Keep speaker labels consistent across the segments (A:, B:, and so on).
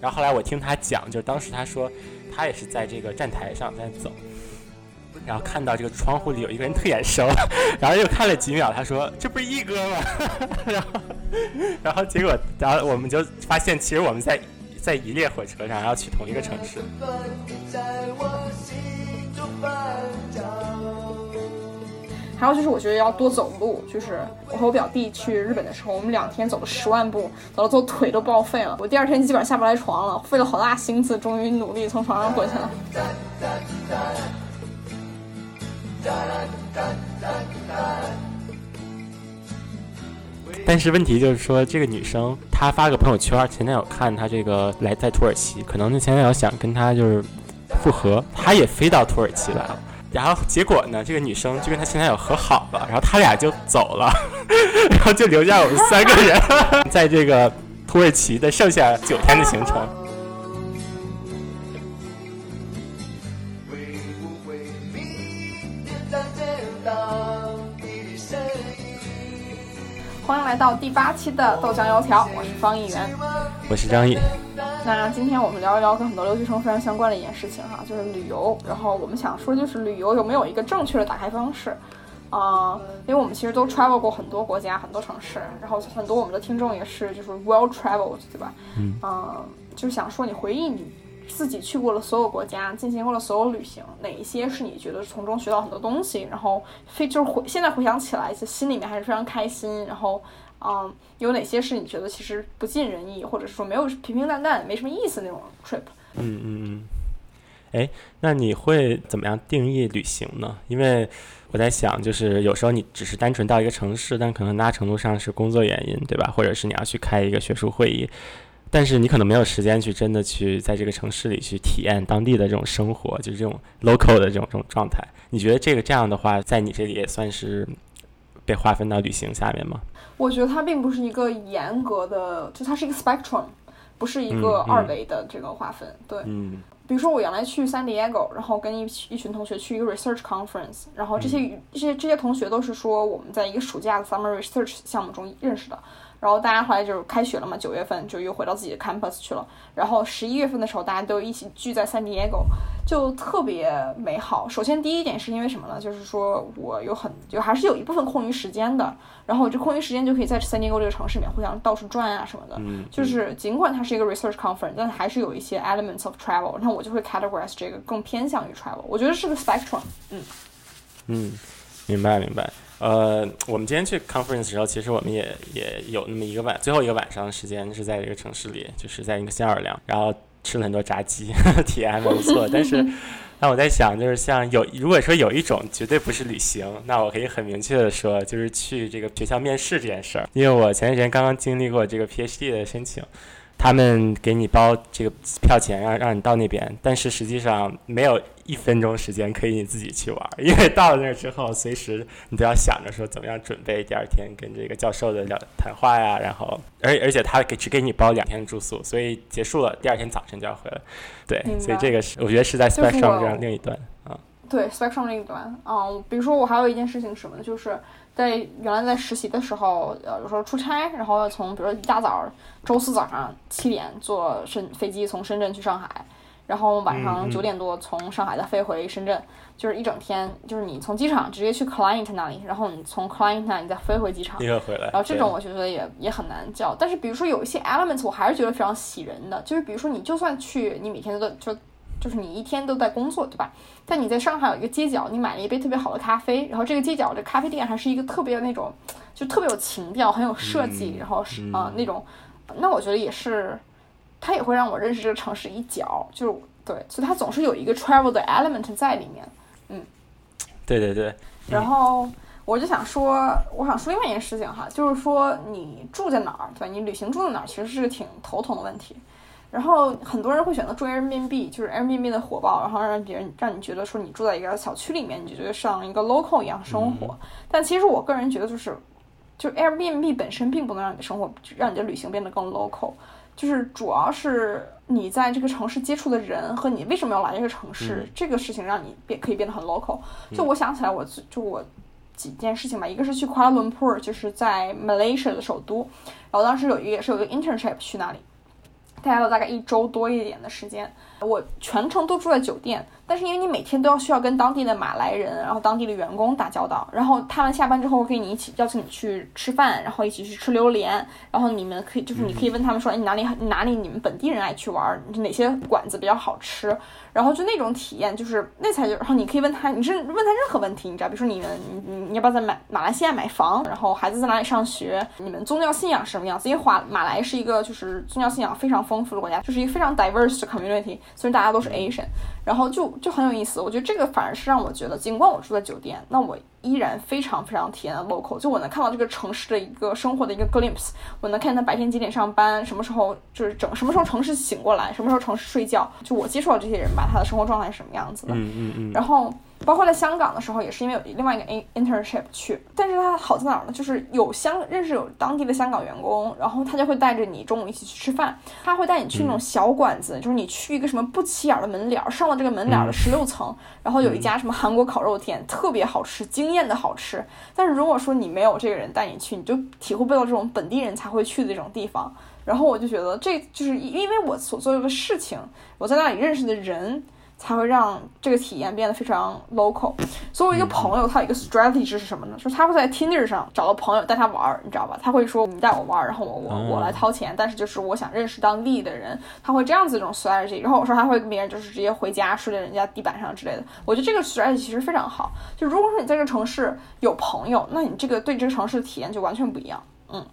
A: 然后后来我听他讲，就是当时他说，他也是在这个站台上在走，然后看到这个窗户里有一个人特眼熟，然后又看了几秒，他说这不是一哥吗？然后，然后结果，然后我们就发现，其实我们在在一列火车上，要去同一个城市。
B: 还有就是，我觉得要多走路。就是我和我表弟去日本的时候，我们两天走了十万步，走到最后腿都报废了。我第二天基本上下不来床了，费了好大心思，终于努力从床上滚下来。
A: 但是问题就是说，这个女生她发个朋友圈，前男友看她这个来在土耳其，可能那前男友想跟她就是复合，她也飞到土耳其来了。然后结果呢？这个女生就跟她前男友和好了，然后他俩就走了，然后就留下我们三个人 在这个土耳其的剩下九天的行程。
B: 欢迎来到第八期的豆浆油条，我是方议员，
A: 我是张毅。
B: 那今天我们聊一聊跟很多留学生非常相关的一件事情哈，就是旅游。然后我们想说，就是旅游有没有一个正确的打开方式啊？因为我们其实都 travel 过很多国家、很多城市，然后很多我们的听众也是就是 well traveled，对吧？嗯。就是想说，你回忆你自己去过了所有国家，进行过了所有旅行，哪一些是你觉得从中学到很多东西，然后非就是回现在回想起来，就心里面还是非常开心，然后。嗯，有哪些是你觉得其实不尽人意，或者是说没有平平淡淡、没什么意思那种 trip？
A: 嗯嗯嗯。哎，那你会怎么样定义旅行呢？因为我在想，就是有时候你只是单纯到一个城市，但可能很大程度上是工作原因，对吧？或者是你要去开一个学术会议，但是你可能没有时间去真的去在这个城市里去体验当地的这种生活，就是这种 local 的这种这种状态。你觉得这个这样的话，在你这里也算是被划分到旅行下面吗？
B: 我觉得它并不是一个严格的，就它是一个 spectrum，不是一个二维的这个划分。对，
A: 嗯，
B: 比如说我原来去 San Diego，然后跟一一群同学去一个 research conference，然后这些这些这些同学都是说我们在一个暑假的 summer research 项目中认识的。然后大家后来就是开学了嘛，九月份就又回到自己的 campus 去了。然后十一月份的时候，大家都一起聚在 San Diego，就特别美好。首先第一点是因为什么呢？就是说我有很就还是有一部分空余时间的。然后这空余时间就可以在 San Diego 这个城市里面互相到处转啊什么的。
A: 嗯。
B: 就是尽管它是一个 research conference，但还是有一些 elements of travel。然后我就会 categorize 这个更偏向于 travel。我觉得是个 spectrum。
A: 嗯。嗯，明白明白。呃，我们今天去 conference 的时候，其实我们也也有那么一个晚，最后一个晚上的时间是在这个城市里，就是在一个新奥尔良，然后吃了很多炸鸡，体验还蛮不错。但是，那我在想，就是像有如果说有一种绝对不是旅行，那我可以很明确的说，就是去这个学校面试这件事儿。因为我前段时间刚刚经历过这个 PhD 的申请。他们给你包这个票钱，让让你到那边，但是实际上没有一分钟时间可以你自己去玩，因为到了那儿之后，随时你都要想着说怎么样准备第二天跟这个教授的聊谈话呀，然后而而且他给只给你包两天住宿，所以结束了第二天早晨就要回来，对，所以这个是我觉得是在 spectrum 这样另一端啊，
B: 对 spectrum 另一端，嗯，比如说我还有一件事情什么呢，就是。在原来在实习的时候，呃，有时候出差，然后要从比如说一大早，周四早上七点坐深飞机从深圳去上海，然后晚上九点多从上海再飞回深圳，就是一整天，就是你从机场直接去 client 那里，然后你从 client 那里再飞回机场，
A: 回来。
B: 然后这种我觉得也也很难叫，但是比如说有一些 elements 我还是觉得非常喜人的，就是比如说你就算去，你每天都就。就是你一天都在工作，对吧？但你在上海有一个街角，你买了一杯特别好的咖啡，然后这个街角这咖啡店还是一个特别那种，就特别有情调，很有设计，然后是啊那种，那我觉得也是，它也会让我认识这个城市一角，就是对，所以它总是有一个 travel 的 element 在里面，嗯，
A: 对对对。
B: 然后我就想说，我想说另外一件事情哈，就是说你住在哪儿，对你旅行住在哪儿，其实是个挺头疼的问题。然后很多人会选择住 Airbnb，就是 Airbnb 的火爆，然后让别人让你觉得说你住在一个小区里面，你就觉得像一个 local 一样生活。但其实我个人觉得，就是就 Airbnb 本身并不能让你的生活，让你的旅行变得更 local。就是主要是你在这个城市接触的人和你为什么要来这个城市，这个事情让你变可以变得很 local。就我想起来，我就我。几件事情吧，一个是去库拉伦布尔，就是在 Malaysia 的首都，然后当时有一个也是有一个 internship 去那里，大概了大概一周多一点的时间，我全程都住在酒店。但是因为你每天都要需要跟当地的马来人，然后当地的员工打交道，然后他们下班之后会跟你一起邀请你去吃饭，然后一起去吃榴莲，然后你们可以就是你可以问他们说，哎，你哪里哪里你们本地人爱去玩，哪些馆子比较好吃，然后就那种体验就是那才就，然后你可以问他，你是问他任何问题，你知道，比如说你们你你要不要在马马来西亚买房，然后孩子在哪里上学，你们宗教信仰是什么样子？因为华马来是一个就是宗教信仰非常丰富的国家，就是一个非常 diverse 的 community，虽然大家都是 Asian，然后就。就很有意思，我觉得这个反而是让我觉得，尽管我住在酒店，那我依然非常非常体验 local。就我能看到这个城市的一个生活的一个 glimpse，我能看他白天几点上班，什么时候就是整什么时候城市醒过来，什么时候城市睡觉，就我接触到这些人吧，他的生活状态是什么样子的。
A: 嗯嗯嗯。
B: 然后。包括在香港的时候，也是因为有另外一个 internship 去，但是它好在哪儿呢？就是有香认识有当地的香港员工，然后他就会带着你中午一起去吃饭，他会带你去那种小馆子，就是你去一个什么不起眼的门脸儿，上了这个门脸儿的十六层，然后有一家什么韩国烤肉店，特别好吃，惊艳的好吃。但是如果说你没有这个人带你去，你就体会不到这种本地人才会去的这种地方。然后我就觉得这就是因为我所做的事情，我在那里认识的人。才会让这个体验变得非常 local。所以，我一个朋友，他有一个 strategy 是什么呢？就是他会在 Tinder 上找到朋友带他玩儿，你知道吧？他会说你带我玩儿，然后我我我来掏钱。但是就是我想认识当地的人，他会这样子一种 strategy。然后我说他会跟别人就是直接回家睡在人家地板上之类的。我觉得这个 strategy 其实非常好。就如果说你在这个城市有朋友，那你这个对这个城市的体验就完全不一样。
A: 嗯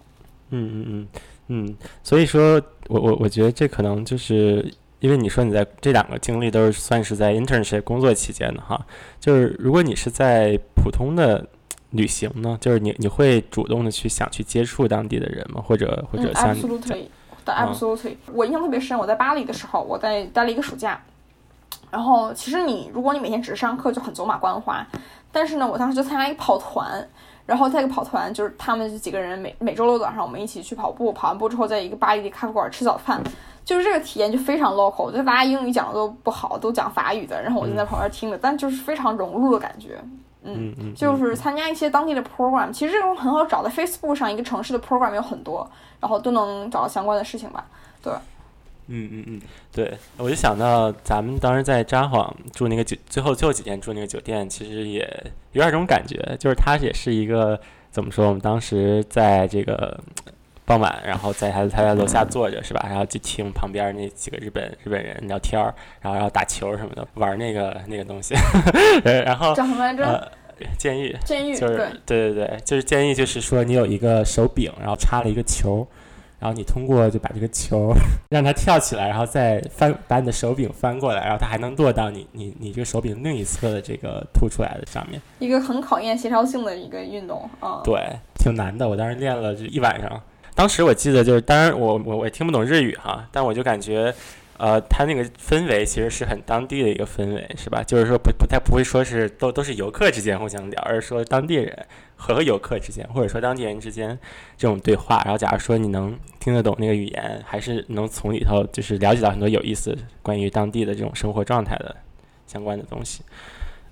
A: 嗯嗯嗯嗯。所以说我我我觉得这可能就是。因为你说你在这两个经历都是算是在 internship 工作期间的哈，就是如果你是在普通的旅行呢，就是你你会主动的去想去接触当地的人吗？或者或者像
B: absolutely，absolutely，我印象特别深，我在巴黎的时候，我在待了一个暑假，然后其实你如果你每天只是上课就很走马观花，但是呢，我当时就参加一个跑团，然后在一个跑团就是他们几个人每每周六早上我们一起去跑步，跑完步之后在一个巴黎的咖啡馆吃早饭。就是这个体验就非常 local，就大家英语讲的都不好，都讲法语的，然后我就在旁边听着，但就是非常融入的感觉。
A: 嗯
B: 嗯，就是参加一些当地的 program，其实这种很好找，在 Facebook 上一个城市的 program 有很多，然后都能找到相关的事情吧。对。
A: 嗯嗯嗯，对，我就想到咱们当时在札幌住那个酒，最后最后几天住那个酒店，其实也有点这种感觉，就是它也是一个怎么说？我们当时在这个。傍晚，然后在他他在楼下坐着是吧？然后就听旁边那几个日本日本人聊天儿，然后然后打球什么的，玩那个那个东西。然后
B: 叫什么来
A: 着？监狱。
B: 监狱。
A: 就是对对对，就是监狱，就是说你有一个手柄，然后插了一个球，然后你通过就把这个球让它跳起来，然后再翻把你的手柄翻过来，然后它还能落到你你你这个手柄另一侧的这个凸出来的上面。
B: 一个很考验协调性的一个运动啊。
A: 对，挺难的，我当时练了就一晚上。当时我记得就是，当然我我我也听不懂日语哈，但我就感觉，呃，它那个氛围其实是很当地的一个氛围，是吧？就是说不不太不会说是都都是游客之间互相聊，而是说当地人和游客之间，或者说当地人之间这种对话。然后假如说你能听得懂那个语言，还是能从里头就是了解到很多有意思关于当地的这种生活状态的相关的东西。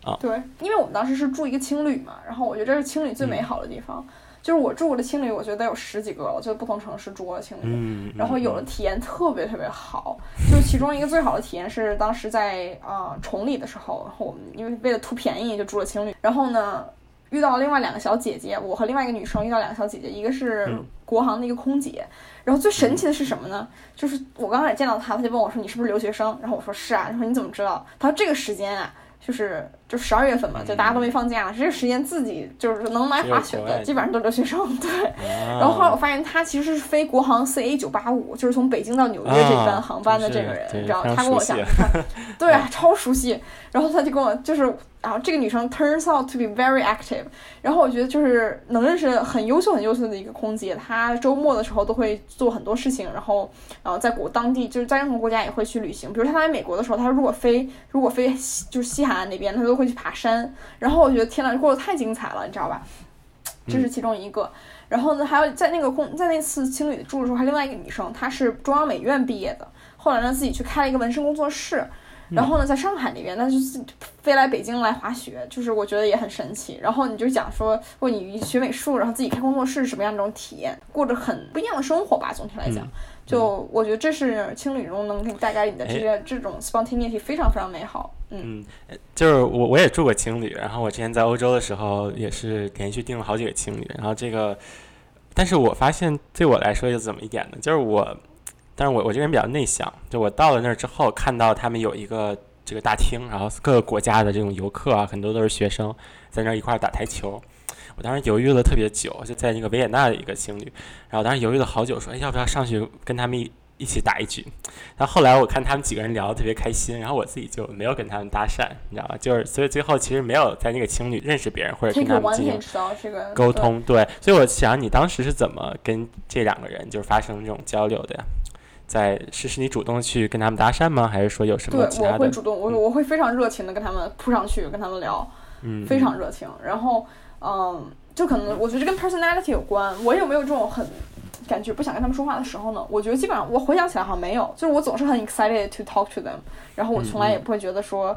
A: 啊，
B: 对，因为我们当时是住一个青旅嘛，然后我觉得这是青旅最美好的地方。就是我住过的青旅，我觉得有十几个了，就不同城市住过的青旅，然后有的体验特别特别好。就其中一个最好的体验是当时在啊崇礼的时候，然后我们因为为了图便宜就住了青旅，然后呢遇到了另外两个小姐姐，我和另外一个女生遇到两个小姐姐，一个是国航的一个空姐，然后最神奇的是什么呢？就是我刚开始见到她，她就问我说你是不是留学生？然后我说是啊，她说你怎么知道？她说这个时间啊。就是就十二月份嘛，就大家都没放假，这个时间自己就是能来滑雪的，基本上都是留学生。对，然后后来我发现他其实是飞国航 CA 九八五，就是从北京到纽约这班航班的这个人，你知道？他跟我讲，对，超熟悉。然后他就跟我就是。然后这个女生 turns out to be very active，然后我觉得就是能认识很优秀很优秀的一个空姐，她周末的时候都会做很多事情，然后然后在国当地就是在任何国家也会去旅行，比如她来美国的时候，她如果飞如果飞就是西海岸那边，她都会去爬山，然后我觉得天呐，过得太精彩了，你知道吧？这是其中一个，然后呢，还有在那个空在那次青旅住的时候，还另外一个女生，她是中央美院毕业的，后来呢自己去开了一个纹身工作室。然后呢，在上海那边，那就是飞来北京来滑雪，就是我觉得也很神奇。然后你就讲说，或你学美术，然后自己开工作室什么样一种体验，过着很不一样的生活吧。总体来讲，就我觉得这是青旅中能给你带给你的这些这种 spontaneity 非常非常美好。
A: 嗯，就是我我也住过青旅，然后我之前在欧洲的时候也是连续订了好几个青旅，然后这个，但是我发现对我来说又怎么一点呢？就是我。但是我我这个人比较内向，就我到了那儿之后，看到他们有一个这个大厅，然后各个国家的这种游客啊，很多都是学生，在那儿一块儿打台球。我当时犹豫了特别久，就在那个维也纳的一个情侣，然后当时犹豫了好久，说哎要不要上去跟他们一。一起打一局，但后来我看他们几个人聊得特别开心，然后我自己就没有跟他们搭讪，你知道吧？就是所以最后其实没有在那个情侣认识别人或者跟他们进行沟通。对，所以我想你当时是怎么跟这两个人就是发生这种交流的呀？在是是你主动去跟他们搭讪吗？还是说有什么其他
B: 的？我会主动，我我会非常热情的跟他们扑上去跟他们聊，
A: 嗯，
B: 非常热情。然后嗯，就可能我觉得这跟 personality 有关。我有没有这种很？感觉不想跟他们说话的时候呢，我觉得基本上我回想起来好像没有，就是我总是很 excited to talk to them，然后我从来也不会觉得说，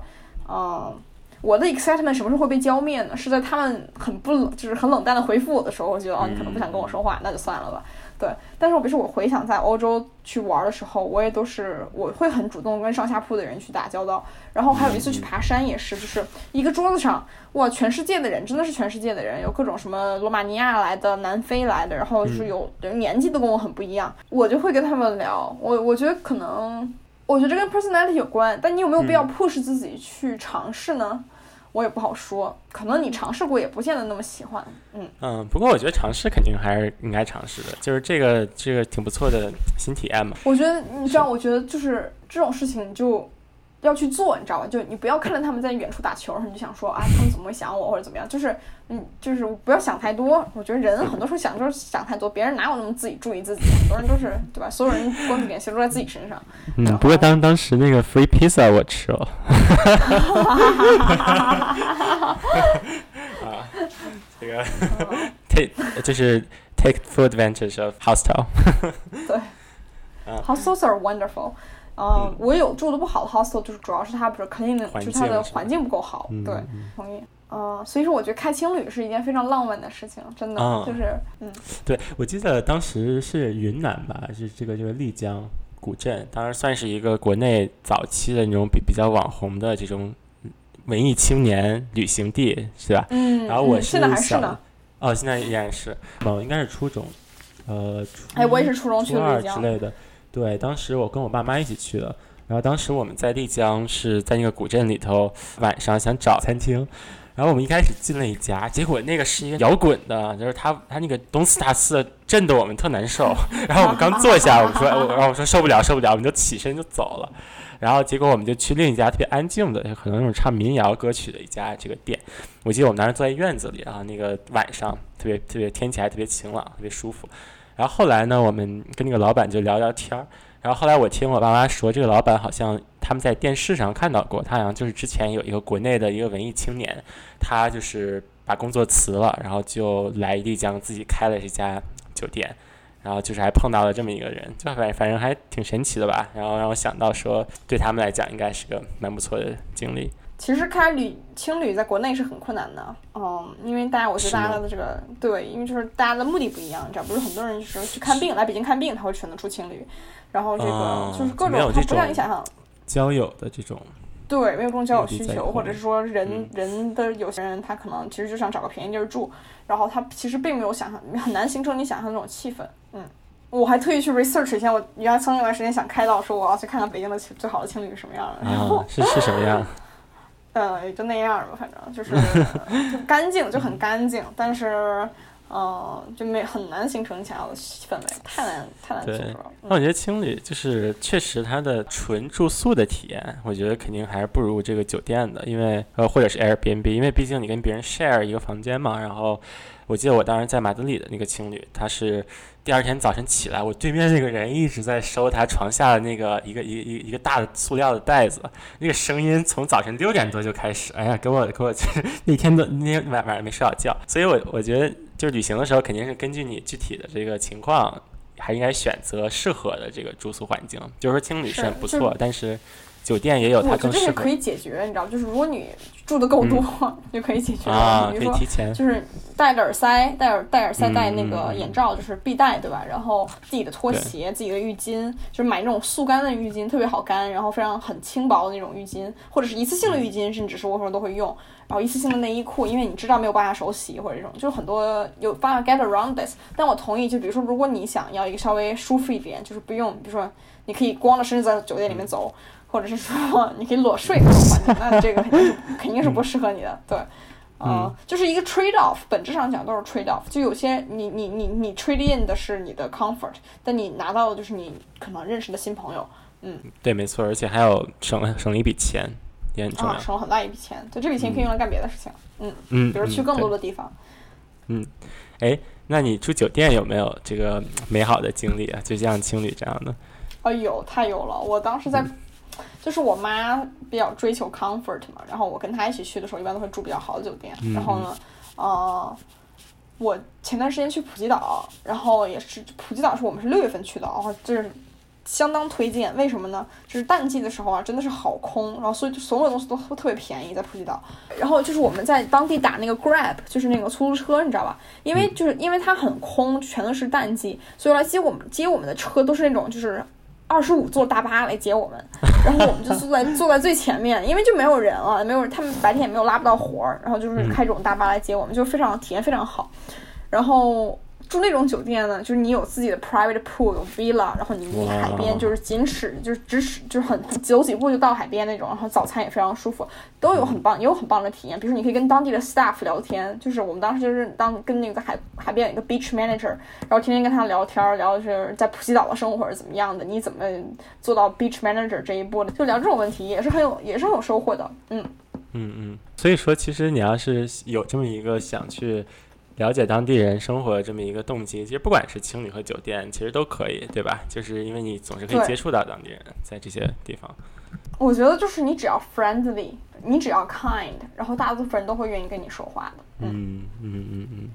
B: 嗯，我的 excitement 什么时候会被浇灭呢？是在他们很不冷，就是很冷淡的回复我的时候，我觉得哦，你可能不想跟我说话，那就算了吧。对，但是我比如说我回想在欧洲去玩的时候，我也都是我会很主动跟上下铺的人去打交道。然后还有一次去爬山也是，就是一个桌子上，哇，全世界的人，真的是全世界的人，有各种什么罗马尼亚来的、南非来的，然后就是有年纪都跟我很不一样，我就会跟他们聊。我我觉得可能，我觉得这跟 personality 有关，但你有没有必要 push 自己去尝试呢？我也不好说，可能你尝试过也不见得那么喜欢，嗯
A: 嗯。不过我觉得尝试肯定还是应该尝试的，就是这个这个挺不错的新体验嘛。
B: 我觉得你知道，我觉得就是这种事情就。要去做，你知道吧？就你不要看着他们在远处打球，你就想说啊，他们怎么会想我或者怎么样？就是，嗯，就是不要想太多。我觉得人很多时候想就是想太多，别人哪有那么自己注意自己？很多人都是对吧？所有人关注点其实都在自己身上。
A: 嗯，不过当当时那个 free pizza 我吃了。啊，这个 take 就是 take full advantage of hostel。
B: 对，hostels are wonderful。嗯，我有住的不好的 hostel，就是主要是它不是 clean，就是它的环境不够好。对，同意。嗯，所以说我觉得开青旅是一件非常浪漫的事情，真的就是嗯。
A: 对，我记得当时是云南吧，是这个这个丽江古镇，当然算是一个国内早期的那种比比较网红的这种文艺青年旅行地，是吧？
B: 嗯。
A: 然后我
B: 是现在还是呢？
A: 哦，现在依然是。哦，应该是初中，呃，
B: 哎，我也是初中去
A: 的丽江之类的。对，当时我跟我爸妈一起去的，然后当时我们在丽江是在那个古镇里头，晚上想找餐厅，然后我们一开始进了一家，结果那个是一个摇滚的，就是他他那个东四大四震得我们特难受，然后我们刚坐下，我们说，然后我说受不了受不了，我们就起身就走了，然后结果我们就去另一家特别安静的，可能那种唱民谣歌曲的一家这个店，我记得我们当时坐在院子里，然后那个晚上特别特别天气还特别晴朗，特别舒服。然后后来呢，我们跟那个老板就聊聊天儿。然后后来我听我爸妈说，这个老板好像他们在电视上看到过，他好像就是之前有一个国内的一个文艺青年，他就是把工作辞了，然后就来丽江自己开了这家酒店，然后就是还碰到了这么一个人，就反反正还挺神奇的吧。然后让我想到说，对他们来讲应该是个蛮不错的经历。
B: 其实开旅青旅在国内是很困难的，嗯，因为大家我觉得大家的这个对，因为就是大家的目的不一样，你知道，不是很多人就是去看病来北京看病，他会选择出青旅，然后这个就是各种，他不像你想。象
A: 交友的这种，
B: 对，没有这种交友需求，或者是说人人的有些人他可能其实就想找个便宜地儿住，然后他其实并没有想象很难形成你想象那种气氛，嗯，我还特意去 research 一下，我原来曾经有段时间想开到说我要去看看北京的最好的青旅是什么样的，然后
A: 是是什么样？
B: 呃，也就那样吧，反正就是 就干净，就很干净，但是，嗯，就没很难形成你想要的氛围，太难太难形成了。
A: 那我觉得青旅就是确实它的纯住宿的体验，我觉得肯定还是不如这个酒店的，因为呃或者是 Airbnb，因为毕竟你跟别人 share 一个房间嘛。然后我记得我当时在马德里的那个青旅，他是。第二天早晨起来，我对面那个人一直在收他床下的那个一个一一一个大的塑料的袋子，那个声音从早晨六点多就开始，哎呀，给我给我 那天的那天晚晚上没睡好觉，所以我我觉得就是旅行的时候肯定是根据你具体的这个情况，还应该选择适合的这个住宿环境。就是说青旅是很不错，但是酒店也有它
B: 我觉得这
A: 更适合
B: 个可以解决，你知道吗，就是如果你住的够多，就可以解决比如说
A: 可以提前。
B: 就是戴着耳塞，戴耳戴耳塞，
A: 嗯
B: 戴那个眼罩，就是必带，对吧？然后自己的拖鞋，自己的浴巾，就是买那种速干的浴巾，特别好干，然后非常很轻薄的那种浴巾，或者是一次性的浴巾，甚至是我有时候都会用。然后一次性的内衣裤，因为你知道没有办法手洗或者这种，就是很多有办法 get around this。但我同意，就比如说，如果你想要一个稍微舒服一点，就是不用，比如说你可以光着身子在酒店里面走，或者是说你可以裸睡这种环境，那这个肯定是肯定是不适合你的，对。嗯，就是一个 trade off，本质上讲都是 trade off。就有些你你你你 trade in 的是你的 comfort，但你拿到的就是你可能认识的新朋友，嗯
A: 对，没错，而且还有省了省了一笔钱，也很重要。
B: 啊，省了很大一笔钱。对，这笔钱可以用来干别的事情，嗯，
A: 嗯，
B: 比如去更多的地方。
A: 嗯哎，那你住酒店有没有这个美好的经历啊？就像情侣这样的？
B: 哎呦，太有了！我当时在，就是我妈比较追求 comfort 嘛，然后我跟她一起去的时候，一般都会住比较好的酒店。然后呢，呃，我前段时间去普吉岛，然后也是普吉岛是我们是六月份去的，然后就是相当推荐。为什么呢？就是淡季的时候啊，真的是好空，然后所以所有东西都都特别便宜在普吉岛。然后就是我们在当地打那个 Grab，就是那个出租车，你知道吧？因为就是因为它很空，全都是淡季，所以来接我们接我们的车都是那种就是二十五座大巴来接我们，然后我们就坐在 坐在最前面，因为就没有人了，没有他们白天也没有拉不到活儿，然后就是开这种大巴来接我们，就非常体验非常好。然后住那种酒店呢，就是你有自己的 private pool，有 villa，然后你离海边就是仅尺就是咫尺就是很走几步就到海边那种，然后早餐也非常舒服，都有很棒也有很棒的体验。比如说你可以跟当地的 staff 聊天，就是我们当时就是当跟那个海海边有一个 beach manager，然后天天跟他聊天，聊的是在普吉岛的生活是怎么样的，你怎么做到 beach manager 这一步的，就聊这种问题也是很有也是很有收获的，嗯。
A: 嗯嗯。所以说，其实你要是有这么一个想去了解当地人生活的这么一个动机，其实不管是情侣和酒店，其实都可以，对吧？就是因为你总是可以接触到当地人，在这些地方。
B: 我觉得就是你只要 friendly，你只要 kind，然后大部分人都会愿意跟你说话的。
A: 嗯嗯嗯嗯。嗯，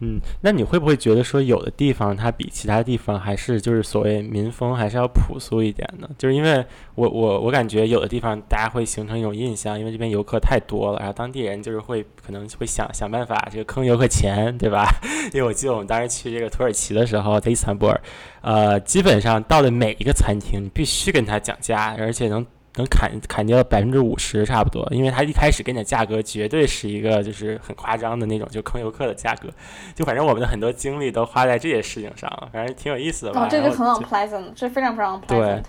A: 嗯那你会不会觉得说，有的地方它比其他地方还是就是所谓民风还是要朴素一点呢？就是因为我我我感觉有的地方大家会形成一种印象，因为这边游客太多了，然后当地人就是会可能会想想办法这个坑游客钱，对吧？因为我记得我们当时去这个土耳其的时候，在伊斯坦布尔，呃，基本上到的每一个餐厅，你必须跟他讲价，而且能能砍砍掉百分之五十差不多，因为他一开始给你的价格绝对是一个就是很夸张的那种，就坑游客的价格。就反正我们的很多精力都花在这些事情上了，反正挺有意思的吧。
B: 哦，这个很 unpleasant，这非常非常 unpleasant。
A: 对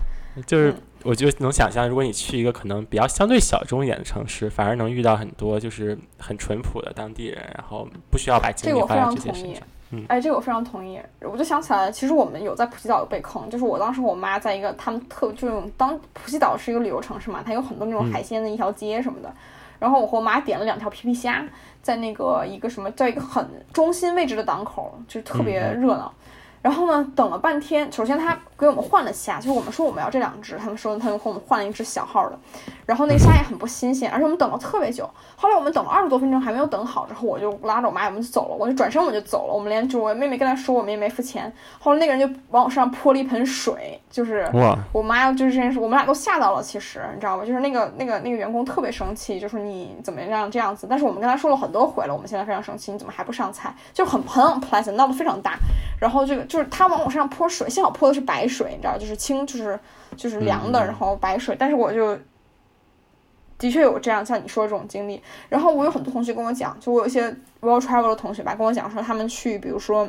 A: 就是
B: 嗯
A: 我就能想象，如果你去一个可能比较相对小众一点的城市，反而能遇到很多就是很淳朴的当地人，然后不需要把精力花在这些事情上。。嗯
B: 哎，这个我非常同意。我就想起来，其实我们有在普吉岛有被坑，就是我当时我妈在一个他们特就是当普吉岛是一个旅游城市嘛，它有很多那种
A: 嗯
B: 海鲜的一条街什么的。然后我和我妈点了两条皮皮虾，在那个一个什么，在一个很中心位置的档口，就是特别
A: 嗯
B: 热闹。然后呢，等了半天，首先他给我们换了虾，就是我们说我们要这两只，他们说他们给我们换了一只小号的，然后那个虾也很不新鲜，而且我们等了特别久。后来我们等了二十多分钟还没有等好，之后我就拉着我妈我们就走了，我就转身我们就走了，我们连就我妹妹跟她说我们也没付钱。后来那个人就往我身上泼了一盆水，就是，我妈就是这件事，我们俩都吓到了。其实你知道吗？就是那个那个那个员工特别生气，就说你怎么样这样子。但是我们跟他说了很多回了，我们现在非常生气，你怎么还不上菜？就很很 unpleasant，闹得非常大。然后这个就是他往我身上泼水，幸好泼的是白水，你知道，就是清就是就是凉的，
A: 嗯
B: 然后白水。但是我就的确有这样像你说的这种经历。然后我有很多同学跟我讲，就我有一些 world travel 的同学吧，跟我讲说他们去，比如说。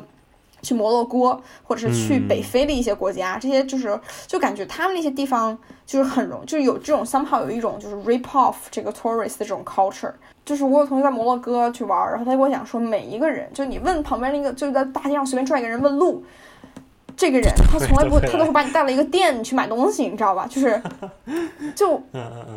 B: 去摩洛哥，或者是去
A: 嗯
B: 北非的一些国家，这些就是就感觉他们那些地方就是很容，就是有这种 somehow 有一种就是 rip off 这个 tourist 的这种 culture。就是我有同学在摩洛哥去玩，然后他跟我讲说，每一个人，就你问旁边那个，就是在大街上随便拽一个人问路，这个人 他从来不，
A: 对
B: 他都会把你带到一个店去买东西，你知道吧？就是 就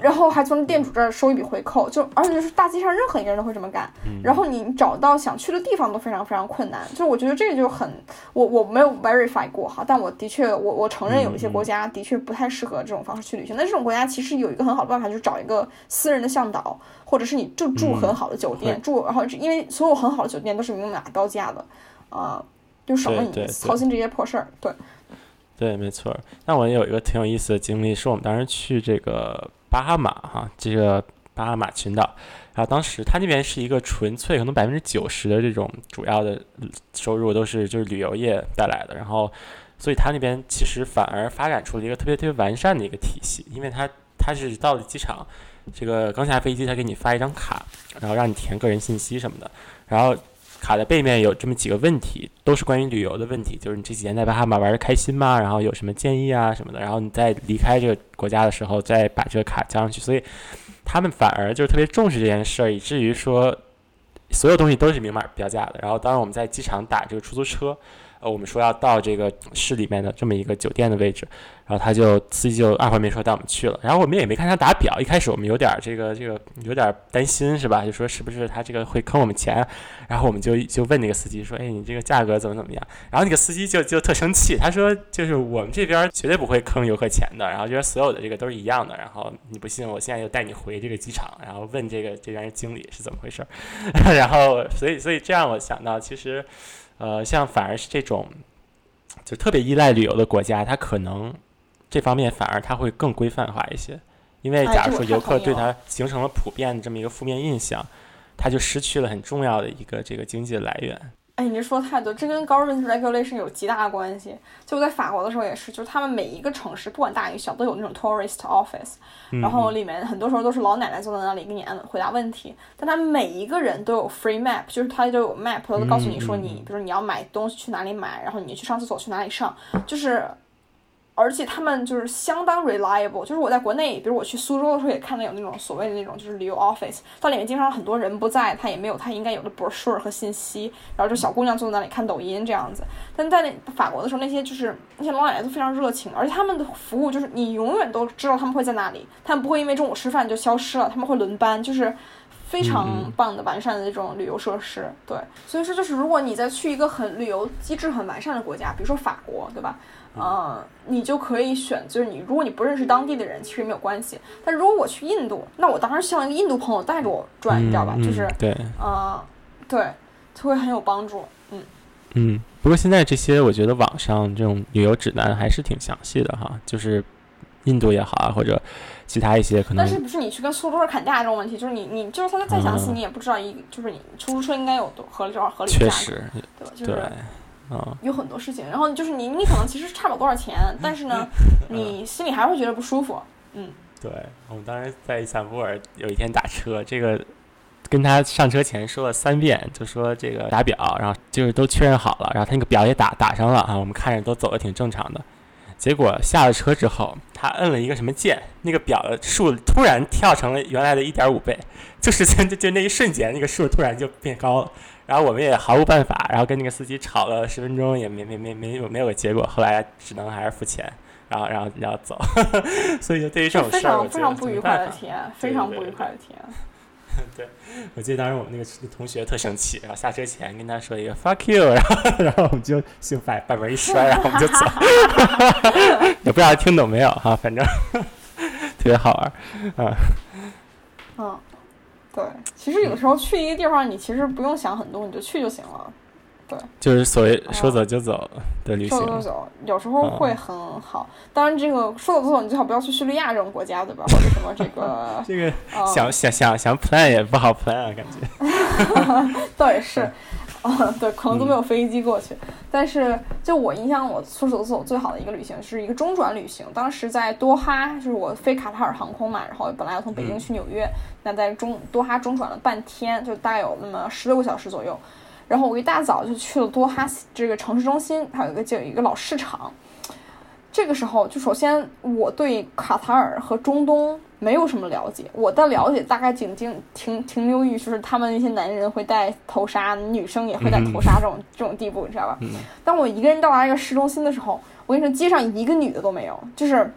B: 然后还从店主这儿收一笔回扣，就而且就是大街上任何一个人都会这么干。然后你找到想去的地方都非常非常困难，就我觉得这个就很，我我没有 verify 过哈，但我的确我我承认有一些国家的确不太适合这种方式去旅行。那这种国家其实有一个很好的办法，就是找一个私人的向导，或者是你就住很好的酒店，
A: 会
B: 住然后因为所有很好的酒店都是明码标价的，啊、就省了你操心这些破事儿。对，
A: 对，没错。那我有一个挺有意思的经历，是我们当时去这个巴哈马哈，这个巴哈马群岛，然后当时他那边是一个纯粹可能百分之九十的这种主要的收入都是就是旅游业带来的，然后所以他那边其实反而发展出了一个特别特别完善的一个体系，因为他他是到了机场，这个刚下飞机，他给你发一张卡，然后让你填个人信息什么的，然后。卡的背面有这么几个问题，都是关于旅游的问题，就是你这几天在巴哈马玩的开心吗？然后有什么建议啊什么的，然后你在离开这个国家的时候再把这个卡交上去。所以他们反而就是特别重视这件事儿，以至于说所有东西都是明码标价的。然后当时我们在机场打这个出租车，呃，我们说要到这个市里面的这么一个酒店的位置。然后他就司机就二话没说带我们去了，然后我们也没看他打表，一开始我们有点这个这个有点担心是吧？就说是不是他这个会坑我们钱？然后我们就就问那个司机说：“哎，你这个价格怎么怎么样？”然后那个司机就就特生气，他说：“就是我们这边绝对不会坑游客钱的，然后觉得所有的这个都是一样的。然后你不信，我现在就带你回这个机场，然后问这个这边经理是怎么回事。然后所以所以这样我想到，其实呃，像反而是这种就特别依赖旅游的国家，它可能。这方面反而它会更规范化一些，因为假如说游客对它形成了普遍的这么一个负面印象，它就失去了很重要的一个这个经济的来源。
B: 哎，你这说太多，这跟 government regulation 有极大的关系。就我在法国的时候也是，就是他们每一个城市不管大与小都有那种 tourist office，然后里面很多时候都是老奶奶坐在那里给你按回答问题，但他每一个人都有 free map，就是他就有 map，都告诉你说你，比如你要买东西去哪里买，然后你去上厕所去哪里上，就是。而且他们就是相当 reliable，就是我在国内，比如我去苏州的时候也看到有那种所谓的那种就是旅游 office，到里面经常很多人不在，他也没有他应该有的 brochure 和信息，然后就小姑娘坐在那里看抖音这样子。但在那法国的时候，那些就是那些老奶奶都非常热情，而且他们的服务就是你永远都知道他们会在哪里，他们不会因为中午吃饭就消失了，他们会轮班，就是非常棒的完善的那种旅游设施。对，所以说就是如果你在去一个很旅游机制很完善的国家，比如说法国，对吧？呃，你就可以选，就是你，如果你不认识当地的人，其实没有关系。但如果我去印度，那我当然希望一个印度朋友带着我转，你知道吧？就是
A: 对，
B: 呃，对，就会很有帮助。嗯
A: 嗯。不过现在这些，我觉得网上这种旅游指南还是挺详细的哈，就是印度也好啊，或者其他一些可能。
B: 但是不是你去跟出租车砍价这种问题？就是你你就是它再详细，你也不知道一就是你出租车应该有多合理多少合理
A: 价格，
B: 对吧？就是。有很多事情，然后就是你，你可能其实差不了多少钱，但是呢，你心里还会觉得不舒服。嗯，
A: 对，我们当时在伊斯坦布尔有一天打车，这个跟他上车前说了三遍，就说这个打表，然后就是都确认好了，然后他那个表也打打上了啊，我们看着都走的挺正常的。结果下了车之后，他摁了一个什么键，那个表的数突然跳成了原来的一点五倍，就是就就那一瞬间，那个数突然就变高了。然后我们也毫无办法，然后跟那个司机吵了十分钟，也没没没没有没有个结果。后来只能还是付钱，然后然后要走。所以就对于这种事儿，
B: 非常不愉快的体验，非常不愉快的体验。
A: 对，我记得当时我们那个同学特生气，然后下车前跟他说一个 “fuck you”，然后 然后我们就就把把门一摔，然后我们就走。也不知道听懂没有哈，反正特别好玩
B: 啊。嗯。对，其实有时候去一个地方，你其实不用想很多，你就去就行了。对，
A: 就是所谓说走就走的旅行。
B: 说走就走，有时候会很好。当然，这个说走就走，你最好不要去叙利亚这种国家，对吧？或者什么这个
A: 这个想想想想 plan 也不好 plan 啊，感
B: 觉。倒也是。啊，对，可能都没有飞机过去。但是，就我印象，我出走走最好的一个旅行是一个中转旅行。当时在多哈，就是我飞卡塔尔航空嘛，然后本来要从北京去纽约，那在中多哈中转了半天，就大概有那么十六个小时左右。然后我一大早就去了多哈这个城市中心，还有一个就有一个老市场。这个时候，就首先我对卡塔尔和中东。没有什么了解，我的了解大概仅仅停停留于就是他们那些男人会戴头纱，女生也会戴头纱这种这种地步，你知道吧？当我一个人到达一个市中心的时候，我跟你说，街上一个女的都没有，就是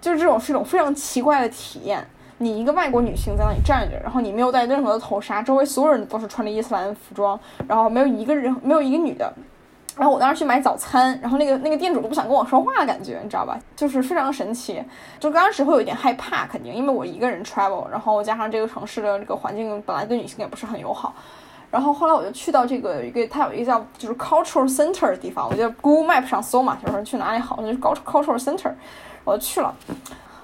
B: 就是这种是一种非常奇怪的体验。你一个外国女性在那里站着，然后你没有戴任何的头纱，周围所有人都是穿着伊斯兰服装，然后没有一个人，没有一个女的。然后我当时去买早餐，然后那个那个店主都不想跟我说话，感觉你知道吧？就是非常神奇。就刚开始会有一点害怕，肯定因为我一个人 travel，然后加上这个城市的这个环境本来对女性也不是很友好。然后后来我就去到这个一个，它有一个叫就是 cultural center 的地方，我就 Google Map 上搜嘛，就说去哪里好，就是 cultural center，我就去了。